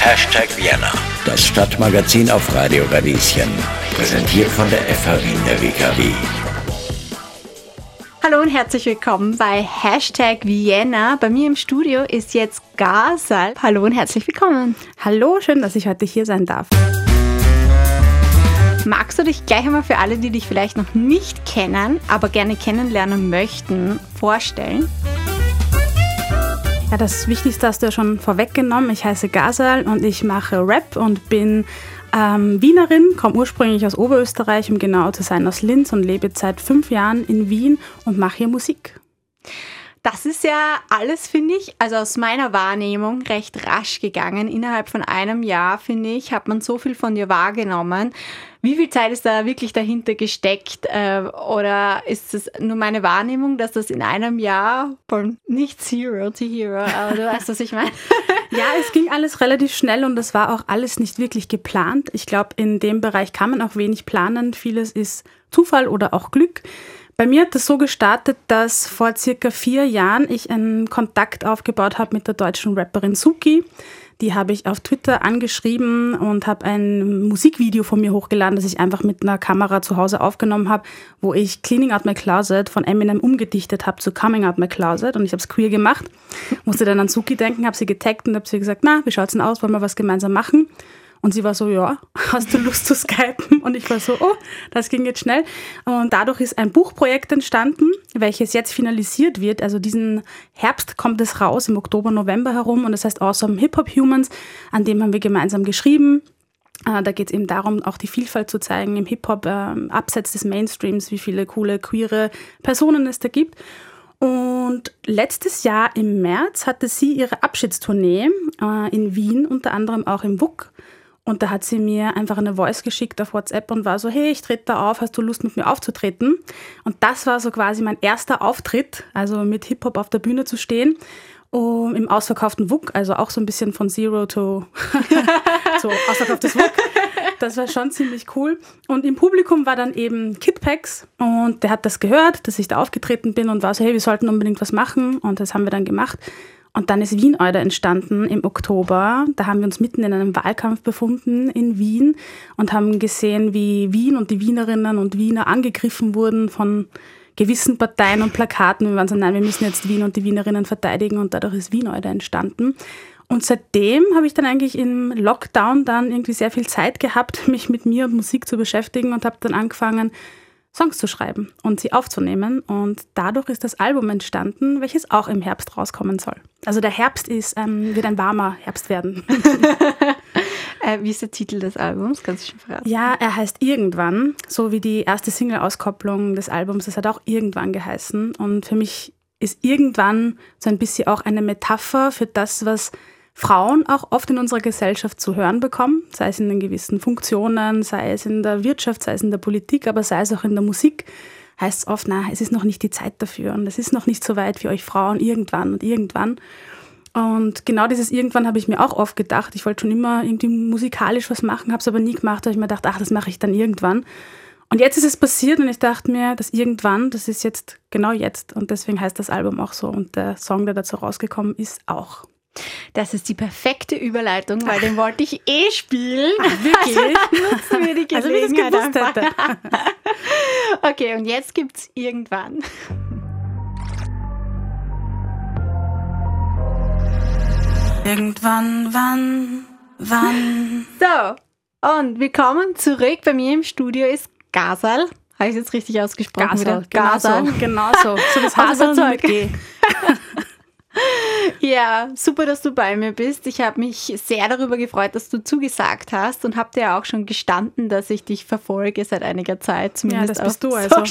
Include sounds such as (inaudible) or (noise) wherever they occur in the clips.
Hashtag Vienna, das Stadtmagazin auf Radio Radieschen. Präsentiert von der FH Wien der WKW. Hallo und herzlich willkommen bei Hashtag Vienna. Bei mir im Studio ist jetzt Gasal. Hallo und herzlich willkommen. Hallo, schön, dass ich heute hier sein darf. Magst du dich gleich einmal für alle, die dich vielleicht noch nicht kennen, aber gerne kennenlernen möchten, vorstellen? Ja, das Wichtigste hast du ja schon vorweggenommen. Ich heiße Gazal und ich mache Rap und bin ähm, Wienerin, komme ursprünglich aus Oberösterreich, um genau zu sein, aus Linz und lebe seit fünf Jahren in Wien und mache hier Musik. Das ist ja alles, finde ich, also aus meiner Wahrnehmung recht rasch gegangen. Innerhalb von einem Jahr, finde ich, hat man so viel von dir wahrgenommen. Wie viel Zeit ist da wirklich dahinter gesteckt? Äh, oder ist es nur meine Wahrnehmung, dass das in einem Jahr von nicht Zero to Hero, aber du weißt, was ich meine? (laughs) Ja, es ging alles relativ schnell und es war auch alles nicht wirklich geplant. Ich glaube, in dem Bereich kann man auch wenig planen. Vieles ist Zufall oder auch Glück. Bei mir hat das so gestartet, dass vor circa vier Jahren ich einen Kontakt aufgebaut habe mit der deutschen Rapperin Suki. Die habe ich auf Twitter angeschrieben und habe ein Musikvideo von mir hochgeladen, das ich einfach mit einer Kamera zu Hause aufgenommen habe, wo ich Cleaning Out My Closet von Eminem umgedichtet habe zu Coming Out My Closet und ich habe es queer gemacht. Musste dann an Suki denken, habe sie getaggt und habe sie gesagt, na, wie schaut's denn aus, wollen wir was gemeinsam machen? Und sie war so, ja, (laughs) hast du Lust zu skypen? Und ich war so, oh, das ging jetzt schnell. Und dadurch ist ein Buchprojekt entstanden, welches jetzt finalisiert wird. Also diesen Herbst kommt es raus, im Oktober, November herum. Und das heißt Awesome Hip Hop Humans. An dem haben wir gemeinsam geschrieben. Äh, da geht es eben darum, auch die Vielfalt zu zeigen im Hip-Hop, äh, abseits des Mainstreams, wie viele coole, queere Personen es da gibt. Und letztes Jahr im März hatte sie ihre Abschiedstournee äh, in Wien, unter anderem auch im WUK. Und da hat sie mir einfach eine Voice geschickt auf WhatsApp und war so, hey, ich trete da auf, hast du Lust mit mir aufzutreten? Und das war so quasi mein erster Auftritt, also mit Hip-Hop auf der Bühne zu stehen. Um, Im ausverkauften WUK, also auch so ein bisschen von Zero to (laughs) so ausverkauftes WUK. Das war schon ziemlich cool. Und im Publikum war dann eben Kidpacks und der hat das gehört, dass ich da aufgetreten bin und war so, hey, wir sollten unbedingt was machen. Und das haben wir dann gemacht. Und dann ist Wien Euder entstanden im Oktober. Da haben wir uns mitten in einem Wahlkampf befunden in Wien und haben gesehen, wie Wien und die Wienerinnen und Wiener angegriffen wurden von gewissen Parteien und Plakaten. Wir waren so, nein, wir müssen jetzt Wien und die Wienerinnen verteidigen und dadurch ist Wien Euder entstanden. Und seitdem habe ich dann eigentlich im Lockdown dann irgendwie sehr viel Zeit gehabt, (laughs) mich mit mir und Musik zu beschäftigen und habe dann angefangen, Songs zu schreiben und sie aufzunehmen. Und dadurch ist das Album entstanden, welches auch im Herbst rauskommen soll. Also der Herbst ist, ähm, wird ein warmer Herbst werden. (laughs) äh, wie ist der Titel des Albums? Kannst du schon verraten? Ja, er heißt Irgendwann, so wie die erste Single-Auskopplung des Albums. Das hat auch Irgendwann geheißen. Und für mich ist Irgendwann so ein bisschen auch eine Metapher für das, was Frauen auch oft in unserer Gesellschaft zu hören bekommen, sei es in den gewissen Funktionen, sei es in der Wirtschaft, sei es in der Politik, aber sei es auch in der Musik, heißt es oft, na, es ist noch nicht die Zeit dafür und es ist noch nicht so weit für euch Frauen irgendwann und irgendwann. Und genau dieses irgendwann habe ich mir auch oft gedacht. Ich wollte schon immer irgendwie musikalisch was machen, habe es aber nie gemacht, weil ich mir gedacht, ach, das mache ich dann irgendwann. Und jetzt ist es passiert und ich dachte mir, das irgendwann, das ist jetzt genau jetzt. Und deswegen heißt das Album auch so. Und der Song, der dazu rausgekommen ist, auch. Das ist die perfekte Überleitung, weil den wollte ich eh spielen. Ach, wirklich? Also nutzen wir die (laughs) Gelegenheit also, einfach. (laughs) okay, und jetzt gibt's irgendwann. Irgendwann, wann, wann. So, und willkommen zurück. Bei mir im Studio ist Gasal. Habe ich es jetzt richtig ausgesprochen? Gasal, Gasal. Genau so. Genau so. So das Hasel mit G. Ja, super, dass du bei mir bist. Ich habe mich sehr darüber gefreut, dass du zugesagt hast und habe dir auch schon gestanden, dass ich dich verfolge seit einiger Zeit. Zumindest ja, das bist du also. (laughs)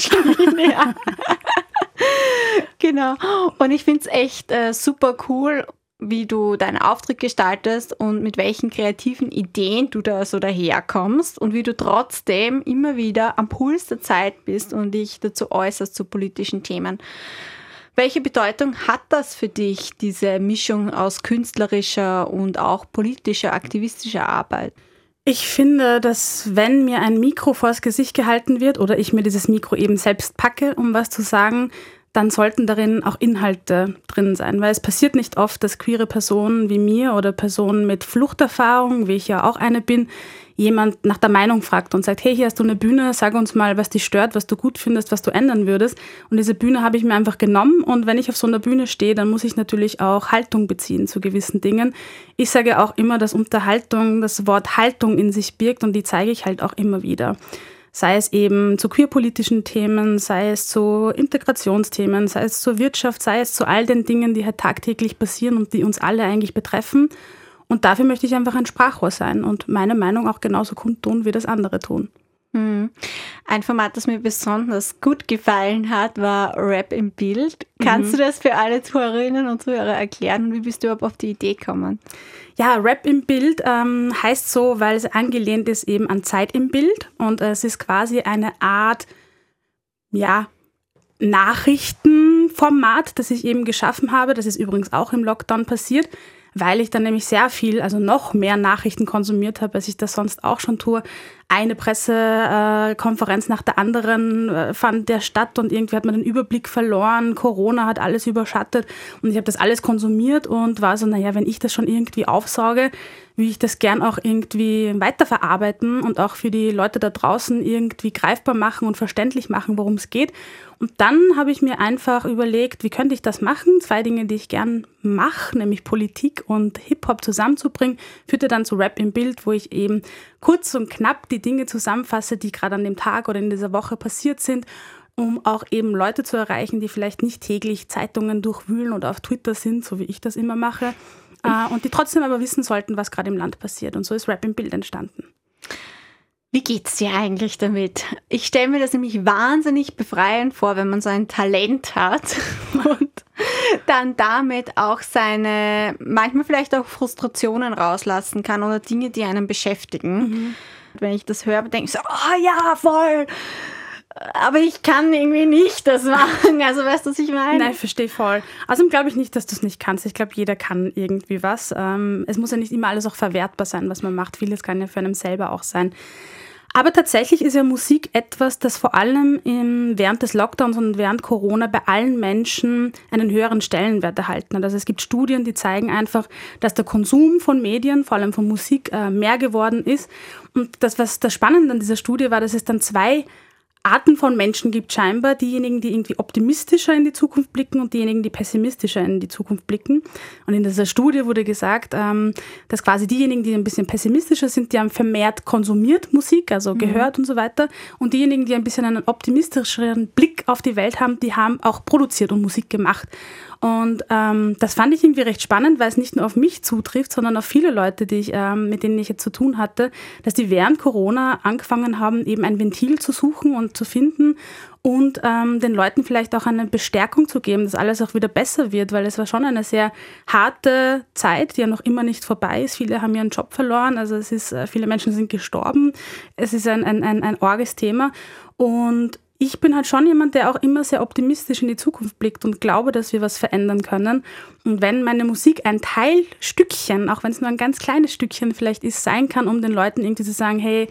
genau. Und ich finde es echt äh, super cool, wie du deinen Auftritt gestaltest und mit welchen kreativen Ideen du da so daherkommst und wie du trotzdem immer wieder am Puls der Zeit bist und dich dazu äußerst zu politischen Themen. Welche Bedeutung hat das für dich, diese Mischung aus künstlerischer und auch politischer, aktivistischer Arbeit? Ich finde, dass wenn mir ein Mikro vors Gesicht gehalten wird oder ich mir dieses Mikro eben selbst packe, um was zu sagen, dann sollten darin auch Inhalte drin sein, weil es passiert nicht oft, dass queere Personen wie mir oder Personen mit Fluchterfahrung, wie ich ja auch eine bin, jemand nach der Meinung fragt und sagt, hey, hier hast du eine Bühne, sag uns mal, was dich stört, was du gut findest, was du ändern würdest. Und diese Bühne habe ich mir einfach genommen und wenn ich auf so einer Bühne stehe, dann muss ich natürlich auch Haltung beziehen zu gewissen Dingen. Ich sage auch immer, dass Unterhaltung das Wort Haltung in sich birgt und die zeige ich halt auch immer wieder sei es eben zu queerpolitischen Themen, sei es zu Integrationsthemen, sei es zur Wirtschaft, sei es zu all den Dingen, die halt tagtäglich passieren und die uns alle eigentlich betreffen. Und dafür möchte ich einfach ein Sprachrohr sein und meine Meinung auch genauso kundtun, wie das andere tun. Hm. Ein Format, das mir besonders gut gefallen hat, war Rap im Bild. Kannst mhm. du das für alle Zuhörerinnen und Zuhörer erklären und wie bist du überhaupt auf die Idee gekommen? Ja, Rap im Bild ähm, heißt so, weil es angelehnt ist eben an Zeit im Bild und es ist quasi eine Art, ja, Nachrichtenformat, das ich eben geschaffen habe. Das ist übrigens auch im Lockdown passiert weil ich dann nämlich sehr viel, also noch mehr Nachrichten konsumiert habe, als ich das sonst auch schon tue. Eine Pressekonferenz nach der anderen äh, fand der statt und irgendwie hat man den Überblick verloren. Corona hat alles überschattet und ich habe das alles konsumiert und war so, naja, wenn ich das schon irgendwie aufsauge, will ich das gern auch irgendwie weiterverarbeiten und auch für die Leute da draußen irgendwie greifbar machen und verständlich machen, worum es geht. Und dann habe ich mir einfach überlegt, wie könnte ich das machen? Zwei Dinge, die ich gern mache, nämlich Politik und Hip-Hop zusammenzubringen, führte dann zu Rap im Bild, wo ich eben kurz und knapp die Dinge zusammenfasse, die gerade an dem Tag oder in dieser Woche passiert sind um auch eben Leute zu erreichen, die vielleicht nicht täglich Zeitungen durchwühlen oder auf Twitter sind, so wie ich das immer mache, äh, und die trotzdem aber wissen sollten, was gerade im Land passiert. Und so ist Rap im Bild entstanden. Wie geht's dir eigentlich damit? Ich stelle mir das nämlich wahnsinnig befreiend vor, wenn man so ein Talent hat (laughs) und dann damit auch seine, manchmal vielleicht auch Frustrationen rauslassen kann oder Dinge, die einen beschäftigen. Mhm. Wenn ich das höre, denke ich so, oh ja, voll, aber ich kann irgendwie nicht das machen. Also weißt du, was ich meine? Nein, ich verstehe voll. Also glaube ich nicht, dass du es nicht kannst. Ich glaube, jeder kann irgendwie was. Ähm, es muss ja nicht immer alles auch verwertbar sein, was man macht. Vieles kann ja für einen selber auch sein. Aber tatsächlich ist ja Musik etwas, das vor allem im, während des Lockdowns und während Corona bei allen Menschen einen höheren Stellenwert erhalten hat. Also es gibt Studien, die zeigen einfach, dass der Konsum von Medien, vor allem von Musik, äh, mehr geworden ist. Und das, was das Spannende an dieser Studie war, dass es dann zwei Arten von Menschen gibt scheinbar. Diejenigen, die irgendwie optimistischer in die Zukunft blicken und diejenigen, die pessimistischer in die Zukunft blicken. Und in dieser Studie wurde gesagt, ähm, dass quasi diejenigen, die ein bisschen pessimistischer sind, die haben vermehrt konsumiert Musik, also mhm. gehört und so weiter. Und diejenigen, die ein bisschen einen optimistischeren Blick auf die Welt haben, die haben auch produziert und Musik gemacht. Und ähm, das fand ich irgendwie recht spannend, weil es nicht nur auf mich zutrifft, sondern auf viele Leute, die ich, ähm, mit denen ich jetzt zu tun hatte, dass die während Corona angefangen haben, eben ein Ventil zu suchen und zu finden und ähm, den Leuten vielleicht auch eine Bestärkung zu geben, dass alles auch wieder besser wird, weil es war schon eine sehr harte Zeit, die ja noch immer nicht vorbei ist. Viele haben ihren Job verloren, also es ist, äh, viele Menschen sind gestorben. Es ist ein, ein, ein, ein orges Thema. Und ich bin halt schon jemand, der auch immer sehr optimistisch in die Zukunft blickt und glaube, dass wir was verändern können. Und wenn meine Musik ein Teilstückchen, auch wenn es nur ein ganz kleines Stückchen vielleicht ist, sein kann, um den Leuten irgendwie zu sagen, hey,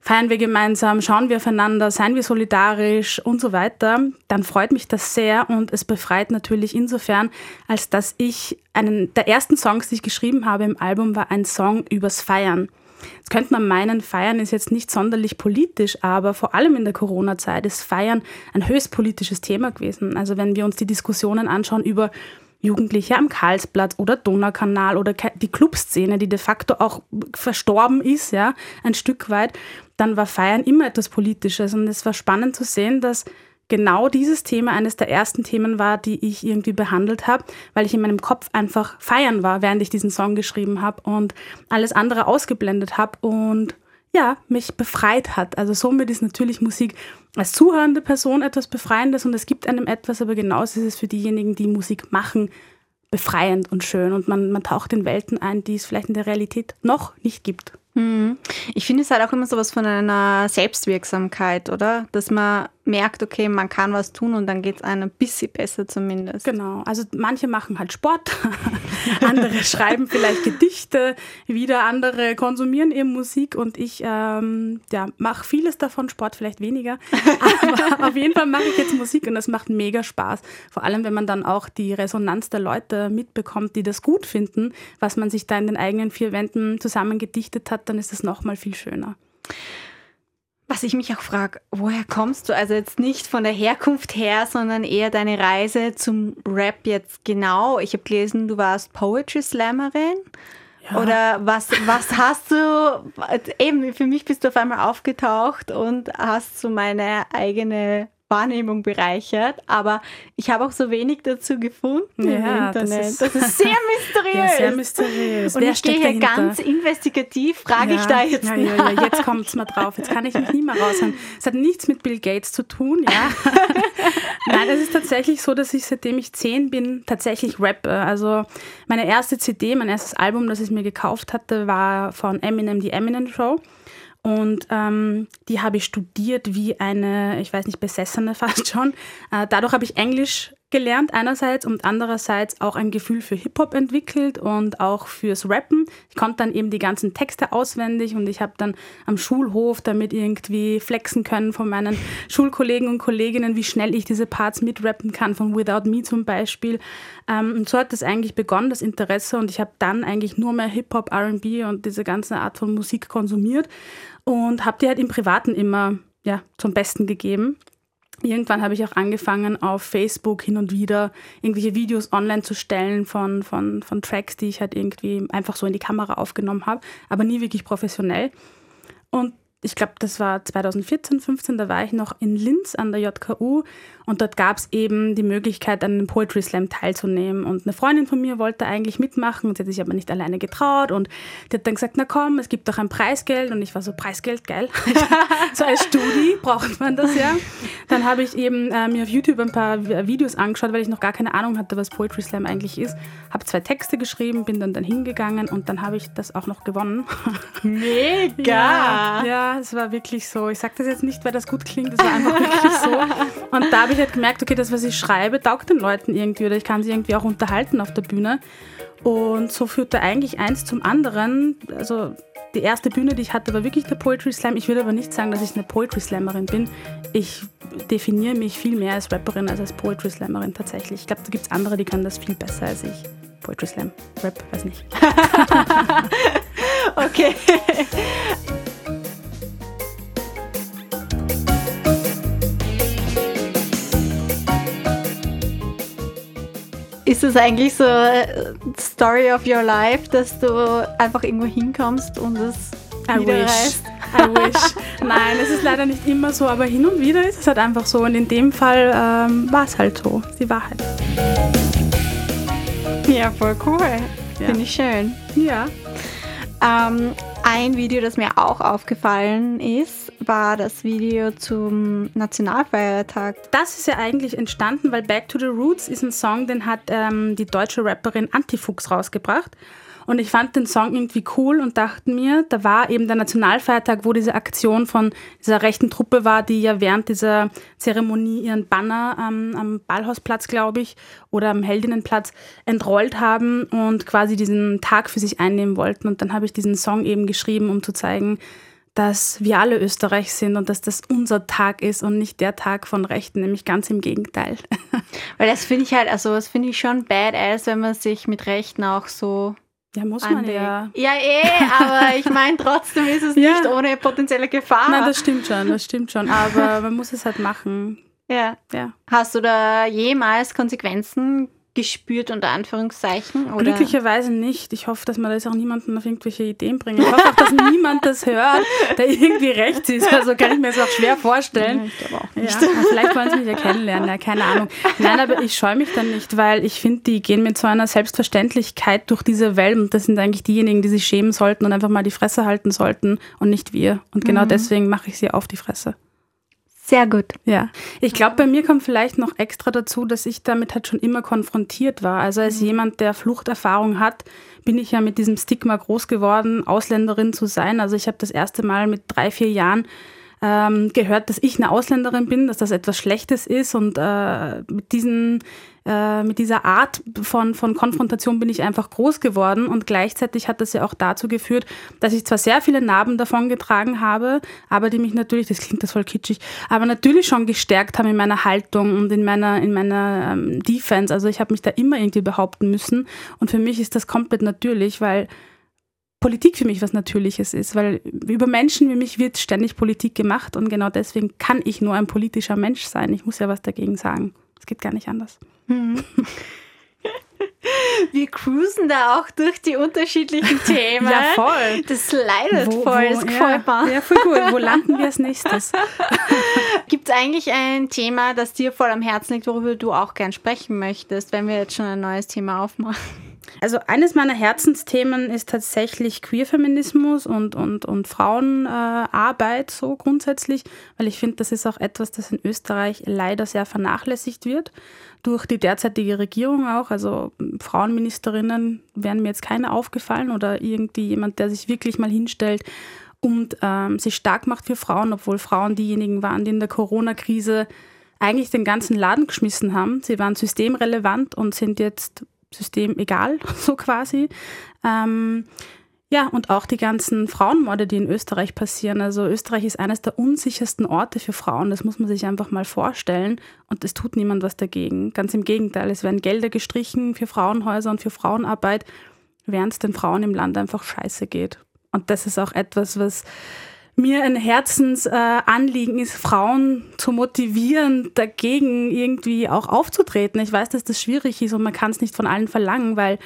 feiern wir gemeinsam, schauen wir aufeinander, seien wir solidarisch und so weiter, dann freut mich das sehr und es befreit natürlich insofern, als dass ich einen der ersten Songs, die ich geschrieben habe im Album, war ein Song übers Feiern. Jetzt könnte man meinen, Feiern ist jetzt nicht sonderlich politisch, aber vor allem in der Corona-Zeit ist Feiern ein höchst politisches Thema gewesen. Also wenn wir uns die Diskussionen anschauen über Jugendliche am Karlsplatz oder Donaukanal oder die Clubszene, die de facto auch verstorben ist, ja, ein Stück weit, dann war Feiern immer etwas Politisches. Und es war spannend zu sehen, dass genau dieses Thema eines der ersten Themen war, die ich irgendwie behandelt habe, weil ich in meinem Kopf einfach feiern war, während ich diesen Song geschrieben habe und alles andere ausgeblendet habe und ja, mich befreit hat. Also somit ist natürlich Musik als zuhörende Person etwas Befreiendes und es gibt einem etwas, aber genauso ist es für diejenigen, die Musik machen, befreiend und schön und man, man taucht in Welten ein, die es vielleicht in der Realität noch nicht gibt. Hm. Ich finde es halt auch immer so was von einer Selbstwirksamkeit, oder? Dass man merkt, okay, man kann was tun und dann geht es einem ein bisschen besser zumindest. Genau, also manche machen halt Sport, (laughs) andere schreiben vielleicht Gedichte, wieder andere konsumieren eben Musik und ich ähm, ja, mache vieles davon, Sport vielleicht weniger, (laughs) aber auf jeden Fall mache ich jetzt Musik und das macht mega Spaß. Vor allem, wenn man dann auch die Resonanz der Leute mitbekommt, die das gut finden, was man sich da in den eigenen vier Wänden zusammen gedichtet hat, dann ist das nochmal viel schöner. Was ich mich auch frage, woher kommst du? Also jetzt nicht von der Herkunft her, sondern eher deine Reise zum Rap jetzt genau. Ich habe gelesen, du warst Poetry Slammerin. Ja. Oder was, was hast du, eben für mich bist du auf einmal aufgetaucht und hast so meine eigene Wahrnehmung bereichert, aber ich habe auch so wenig dazu gefunden ja, im Internet. Das ist, das ist sehr mysteriös. (laughs) (laughs) Ja, sehr mysteriös. Und Wer ich stehe hier ganz investigativ, frage ja, ich da jetzt ja, ja, ja, jetzt kommt es mal drauf. Jetzt kann ich mich nie mehr raushören. Es hat nichts mit Bill Gates zu tun, ja. (laughs) Nein, es ist tatsächlich so, dass ich seitdem ich zehn bin, tatsächlich rappe. Also meine erste CD, mein erstes Album, das ich mir gekauft hatte, war von Eminem, die Eminem Show. Und ähm, die habe ich studiert wie eine, ich weiß nicht, Besessene fast schon. Äh, dadurch habe ich Englisch gelernt einerseits und andererseits auch ein Gefühl für Hip-Hop entwickelt und auch fürs Rappen. Ich konnte dann eben die ganzen Texte auswendig und ich habe dann am Schulhof damit irgendwie flexen können von meinen (laughs) Schulkollegen und Kolleginnen, wie schnell ich diese Parts mitrappen kann, von Without Me zum Beispiel. Ähm, und so hat das eigentlich begonnen, das Interesse und ich habe dann eigentlich nur mehr Hip-Hop, RB und diese ganze Art von Musik konsumiert und habe die halt im Privaten immer ja, zum Besten gegeben. Irgendwann habe ich auch angefangen, auf Facebook hin und wieder irgendwelche Videos online zu stellen von, von, von Tracks, die ich halt irgendwie einfach so in die Kamera aufgenommen habe, aber nie wirklich professionell. Und ich glaube, das war 2014, 15, da war ich noch in Linz an der JKU und dort gab es eben die Möglichkeit, an einem Poetry Slam teilzunehmen. Und eine Freundin von mir wollte eigentlich mitmachen, und sie hat sich aber nicht alleine getraut. Und die hat dann gesagt, na komm, es gibt doch ein Preisgeld. Und ich war so, Preisgeld, geil. (laughs) so als Studi braucht man das ja. Dann habe ich eben äh, mir auf YouTube ein paar Videos angeschaut, weil ich noch gar keine Ahnung hatte, was Poetry Slam eigentlich ist. Habe zwei Texte geschrieben, bin dann, dann hingegangen und dann habe ich das auch noch gewonnen. (laughs) Mega! Ja, ja, es war wirklich so. Ich sage das jetzt nicht, weil das gut klingt, es war einfach wirklich so. Und da habe ich ich halt gemerkt, okay, das, was ich schreibe, taugt den Leuten irgendwie oder ich kann sie irgendwie auch unterhalten auf der Bühne. Und so führte eigentlich eins zum anderen. Also die erste Bühne, die ich hatte, war wirklich der Poetry Slam. Ich würde aber nicht sagen, dass ich eine Poetry Slammerin bin. Ich definiere mich viel mehr als Rapperin als als Poetry Slammerin tatsächlich. Ich glaube, da gibt es andere, die können das viel besser als ich. Poetry Slam, Rap, weiß nicht. (laughs) okay. Ist es eigentlich so äh, Story of your life, dass du einfach irgendwo hinkommst und es I wish. I wish. (laughs) Nein, es ist leider nicht immer so, aber hin und wieder ist es halt einfach so. Und in dem Fall ähm, war es halt so, die Wahrheit. Ja, voll cool. Ja. Finde ich schön. Ja. Ähm, ein Video, das mir auch aufgefallen ist, war das Video zum Nationalfeiertag. Das ist ja eigentlich entstanden, weil Back to the Roots ist ein Song, den hat ähm, die deutsche Rapperin Antifuchs rausgebracht. Und ich fand den Song irgendwie cool und dachte mir, da war eben der Nationalfeiertag, wo diese Aktion von dieser rechten Truppe war, die ja während dieser Zeremonie ihren Banner ähm, am Ballhausplatz, glaube ich, oder am Heldinnenplatz entrollt haben und quasi diesen Tag für sich einnehmen wollten. Und dann habe ich diesen Song eben geschrieben, um zu zeigen, dass wir alle Österreich sind und dass das unser Tag ist und nicht der Tag von Rechten, nämlich ganz im Gegenteil. (laughs) Weil das finde ich halt, also das finde ich schon badass, wenn man sich mit Rechten auch so ja, muss man ja. Ja, eh, aber (laughs) ich meine, trotzdem ist es ja. nicht ohne potenzielle Gefahr. Nein, das stimmt schon, das stimmt schon. Aber man muss es halt machen. Ja. ja. Hast du da jemals Konsequenzen gespürt, unter Anführungszeichen? Oder? Glücklicherweise nicht. Ich hoffe, dass man da jetzt auch niemanden auf irgendwelche Ideen bringt. Ich hoffe auch, dass niemand das hört, der irgendwie rechts ist. Also kann ich mir das auch schwer vorstellen. Ja, auch. Ja, vielleicht wollen sie mich ja kennenlernen, ja, keine Ahnung. Nein, aber ich scheue mich dann nicht, weil ich finde, die gehen mit so einer Selbstverständlichkeit durch diese Welt und das sind eigentlich diejenigen, die sich schämen sollten und einfach mal die Fresse halten sollten und nicht wir. Und genau mhm. deswegen mache ich sie auf die Fresse. Sehr gut. Ja. Ich glaube, bei mir kommt vielleicht noch extra dazu, dass ich damit halt schon immer konfrontiert war. Also als mhm. jemand, der Fluchterfahrung hat, bin ich ja mit diesem Stigma groß geworden, Ausländerin zu sein. Also ich habe das erste Mal mit drei, vier Jahren ähm, gehört, dass ich eine Ausländerin bin, dass das etwas Schlechtes ist und äh, mit diesen äh, mit dieser Art von, von Konfrontation bin ich einfach groß geworden und gleichzeitig hat das ja auch dazu geführt, dass ich zwar sehr viele Narben davon getragen habe, aber die mich natürlich, das klingt das voll kitschig, aber natürlich schon gestärkt haben in meiner Haltung und in meiner, in meiner ähm, Defense. Also ich habe mich da immer irgendwie behaupten müssen und für mich ist das komplett natürlich, weil Politik für mich was Natürliches ist, weil über Menschen wie mich wird ständig Politik gemacht und genau deswegen kann ich nur ein politischer Mensch sein. Ich muss ja was dagegen sagen. Es geht gar nicht anders. Hm. (laughs) Wir cruisen da auch durch die unterschiedlichen (laughs) Themen. Ja, voll. Das leidet wo, voll, das gefällt mir. Ja, voll gut. Wo landen wir als nächstes? (laughs) Gibt es eigentlich ein Thema, das dir voll am Herzen liegt, worüber du auch gern sprechen möchtest, wenn wir jetzt schon ein neues Thema aufmachen? Also eines meiner Herzensthemen ist tatsächlich Queerfeminismus und, und, und Frauenarbeit äh, so grundsätzlich, weil ich finde, das ist auch etwas, das in Österreich leider sehr vernachlässigt wird durch die derzeitige Regierung auch. Also Frauenministerinnen wären mir jetzt keine aufgefallen oder irgendwie jemand, der sich wirklich mal hinstellt und ähm, sich stark macht für Frauen, obwohl Frauen diejenigen waren, die in der Corona-Krise eigentlich den ganzen Laden geschmissen haben. Sie waren systemrelevant und sind jetzt System egal, (laughs) so quasi. Ähm, ja, und auch die ganzen Frauenmorde, die in Österreich passieren. Also Österreich ist eines der unsichersten Orte für Frauen. Das muss man sich einfach mal vorstellen. Und es tut niemand was dagegen. Ganz im Gegenteil, es werden Gelder gestrichen für Frauenhäuser und für Frauenarbeit, während es den Frauen im Land einfach scheiße geht. Und das ist auch etwas, was mir ein Herzensanliegen ist, Frauen zu motivieren, dagegen irgendwie auch aufzutreten. Ich weiß, dass das schwierig ist und man kann es nicht von allen verlangen, weil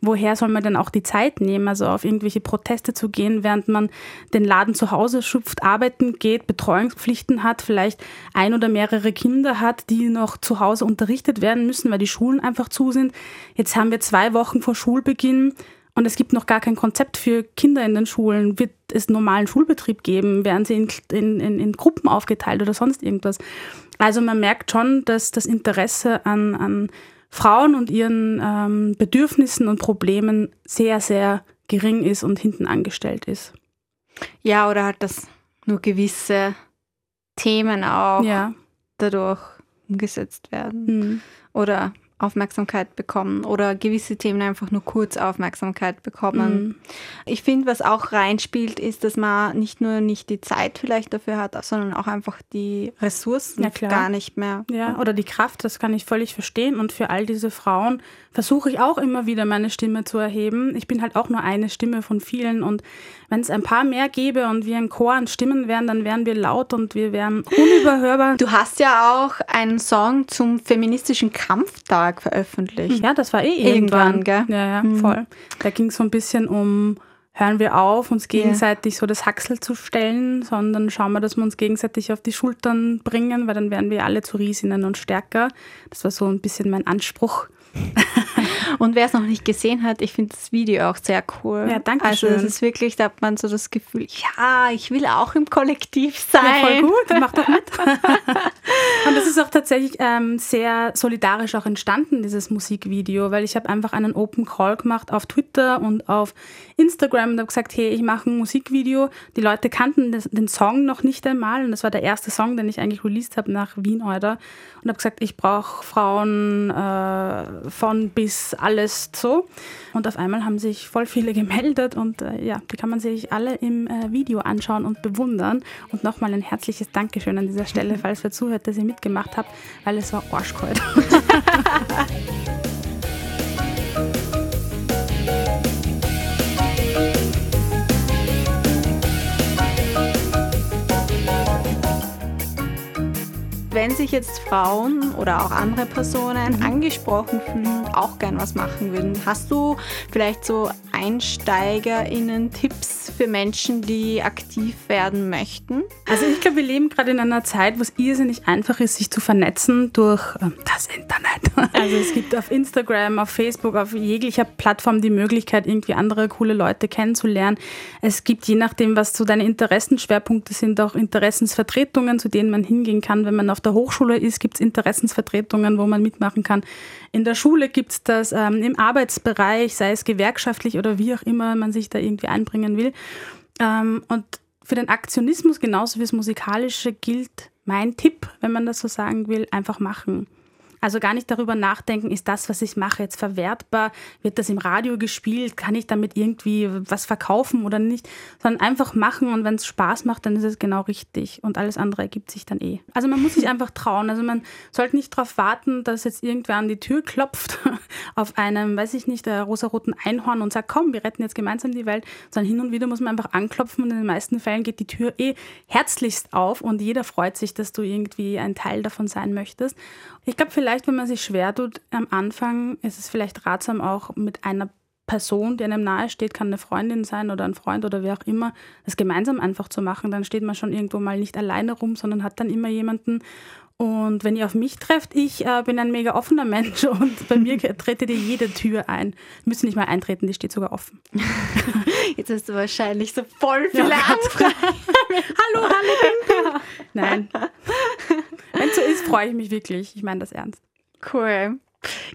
woher soll man denn auch die Zeit nehmen, also auf irgendwelche Proteste zu gehen, während man den Laden zu Hause schupft, arbeiten geht, Betreuungspflichten hat, vielleicht ein oder mehrere Kinder hat, die noch zu Hause unterrichtet werden müssen, weil die Schulen einfach zu sind. Jetzt haben wir zwei Wochen vor Schulbeginn und es gibt noch gar kein Konzept für Kinder in den Schulen. Wird es normalen Schulbetrieb geben? Werden sie in, in, in, in Gruppen aufgeteilt oder sonst irgendwas? Also man merkt schon, dass das Interesse an, an Frauen und ihren ähm, Bedürfnissen und Problemen sehr, sehr gering ist und hinten angestellt ist. Ja, oder halt, dass nur gewisse Themen auch ja. dadurch umgesetzt werden. Mhm. Oder Aufmerksamkeit bekommen oder gewisse Themen einfach nur kurz Aufmerksamkeit bekommen. Mhm. Ich finde, was auch reinspielt, ist, dass man nicht nur nicht die Zeit vielleicht dafür hat, sondern auch einfach die Ressourcen ja, gar nicht mehr. Ja, oder die Kraft, das kann ich völlig verstehen. Und für all diese Frauen versuche ich auch immer wieder meine Stimme zu erheben. Ich bin halt auch nur eine Stimme von vielen und wenn es ein paar mehr gäbe und wir ein Chor an Stimmen wären, dann wären wir laut und wir wären unüberhörbar. Du hast ja auch einen Song zum feministischen Kampftag veröffentlicht. Ja, das war eh irgendwann. irgendwann gell? Ja, ja, mhm. voll. Da ging es so ein bisschen um hören wir auf, uns gegenseitig yeah. so das Haxel zu stellen, sondern schauen wir, dass wir uns gegenseitig auf die Schultern bringen, weil dann werden wir alle zu Riesinnen und stärker. Das war so ein bisschen mein Anspruch. (laughs) Und wer es noch nicht gesehen hat, ich finde das Video auch sehr cool. Ja, danke Also es ist wirklich, da hat man so das Gefühl, ja, ich will auch im Kollektiv sein. Ja, voll gut, mach doch mit. (laughs) Und das ist auch tatsächlich ähm, sehr solidarisch auch entstanden, dieses Musikvideo, weil ich habe einfach einen Open Call gemacht auf Twitter und auf Instagram und habe gesagt, hey, ich mache ein Musikvideo. Die Leute kannten das, den Song noch nicht einmal und das war der erste Song, den ich eigentlich released habe nach Wien heute und habe gesagt, ich brauche Frauen äh, von bis alles so. Und auf einmal haben sich voll viele (laughs) gemeldet und äh, ja, die kann man sich alle im äh, Video anschauen und bewundern. Und nochmal ein herzliches Dankeschön an dieser Stelle, (laughs) falls ihr zuhört, dass ihr mitgemacht habt, weil es war arschkalt. (laughs) wenn sich jetzt Frauen oder auch andere Personen mhm. angesprochen fühlen auch gern was machen würden, hast du vielleicht so EinsteigerInnen Tipps für Menschen, die aktiv werden möchten? Also ich glaube, wir leben gerade in einer Zeit, wo es irrsinnig einfach ist, sich zu vernetzen durch äh, das Internet. (laughs) Also es gibt auf Instagram, auf Facebook, auf jeglicher Plattform die Möglichkeit, irgendwie andere coole Leute kennenzulernen. Es gibt je nachdem, was so deine Interessenschwerpunkte sind, auch Interessensvertretungen, zu denen man hingehen kann, wenn man auf der Hochschule ist, gibt es Interessensvertretungen, wo man mitmachen kann. In der Schule gibt es das ähm, im Arbeitsbereich, sei es gewerkschaftlich oder wie auch immer man sich da irgendwie einbringen will. Ähm, und für den Aktionismus genauso wie das Musikalische gilt mein Tipp, wenn man das so sagen will, einfach machen. Also gar nicht darüber nachdenken, ist das, was ich mache, jetzt verwertbar? Wird das im Radio gespielt? Kann ich damit irgendwie was verkaufen oder nicht? Sondern einfach machen und wenn es Spaß macht, dann ist es genau richtig und alles andere ergibt sich dann eh. Also man muss sich einfach trauen. Also man sollte nicht darauf warten, dass jetzt irgendwer an die Tür klopft (laughs) auf einem, weiß ich nicht, der rosaroten Einhorn und sagt, komm, wir retten jetzt gemeinsam die Welt, sondern hin und wieder muss man einfach anklopfen und in den meisten Fällen geht die Tür eh herzlichst auf und jeder freut sich, dass du irgendwie ein Teil davon sein möchtest. Ich glaube, vielleicht, wenn man sich schwer tut am Anfang, ist es vielleicht ratsam, auch mit einer Person, die einem nahe steht, kann eine Freundin sein oder ein Freund oder wer auch immer, das gemeinsam einfach zu machen. Dann steht man schon irgendwo mal nicht alleine rum, sondern hat dann immer jemanden. Und wenn ihr auf mich trefft, ich äh, bin ein mega offener Mensch (laughs) und bei mir tretet ihr jede Tür ein. Müsst nicht mal eintreten, die steht sogar offen. (laughs) Jetzt hast du wahrscheinlich so voll viele ja, Anfragen. (laughs) hallo, hallo, Nein. Wenn so ist, freue ich mich wirklich. Ich meine das ernst. Cool.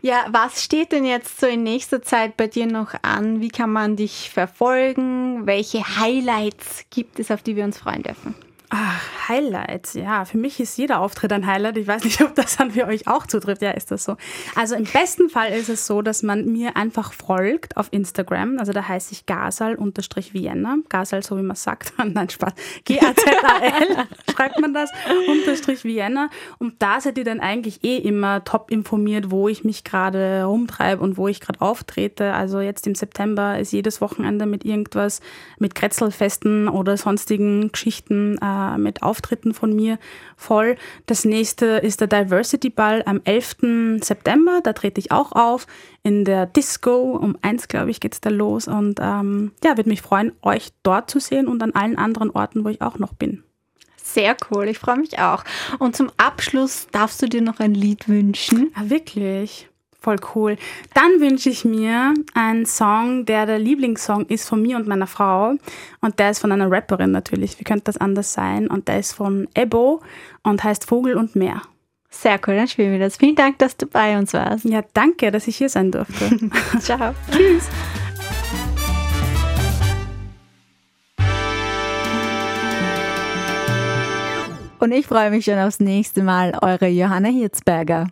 Ja, was steht denn jetzt so in nächster Zeit bei dir noch an? Wie kann man dich verfolgen? Welche Highlights gibt es, auf die wir uns freuen dürfen? Ach, Highlights. Ja, für mich ist jeder Auftritt ein Highlight. Ich weiß nicht, ob das dann für euch auch zutrifft. Ja, ist das so. Also im besten Fall ist es so, dass man mir einfach folgt auf Instagram. Also da heiße ich Gasal-Vienna. Gasal, so wie man sagt. (laughs) Nein, Spaß. G-A-Z-A-L (laughs) schreibt man das. Unterstrich Vienna. Und da seid ihr dann eigentlich eh immer top informiert, wo ich mich gerade rumtreibe und wo ich gerade auftrete. Also jetzt im September ist jedes Wochenende mit irgendwas, mit Kretzelfesten oder sonstigen Geschichten äh, mit Auftritten von mir voll. Das nächste ist der Diversity Ball am 11. September. Da trete ich auch auf in der Disco. Um eins, glaube ich, geht es da los. Und ähm, ja, würde mich freuen, euch dort zu sehen und an allen anderen Orten, wo ich auch noch bin. Sehr cool, ich freue mich auch. Und zum Abschluss darfst du dir noch ein Lied wünschen. Ah, wirklich? Voll cool. Dann wünsche ich mir einen Song, der der Lieblingssong ist von mir und meiner Frau. Und der ist von einer Rapperin natürlich. Wie könnte das anders sein? Und der ist von Ebo und heißt Vogel und Meer. Sehr cool, dann spielen wir das. Vielen Dank, dass du bei uns warst. Ja, danke, dass ich hier sein durfte. (laughs) Ciao. (laughs) Tschüss. Und ich freue mich schon aufs nächste Mal. Eure Johanna Hirzberger.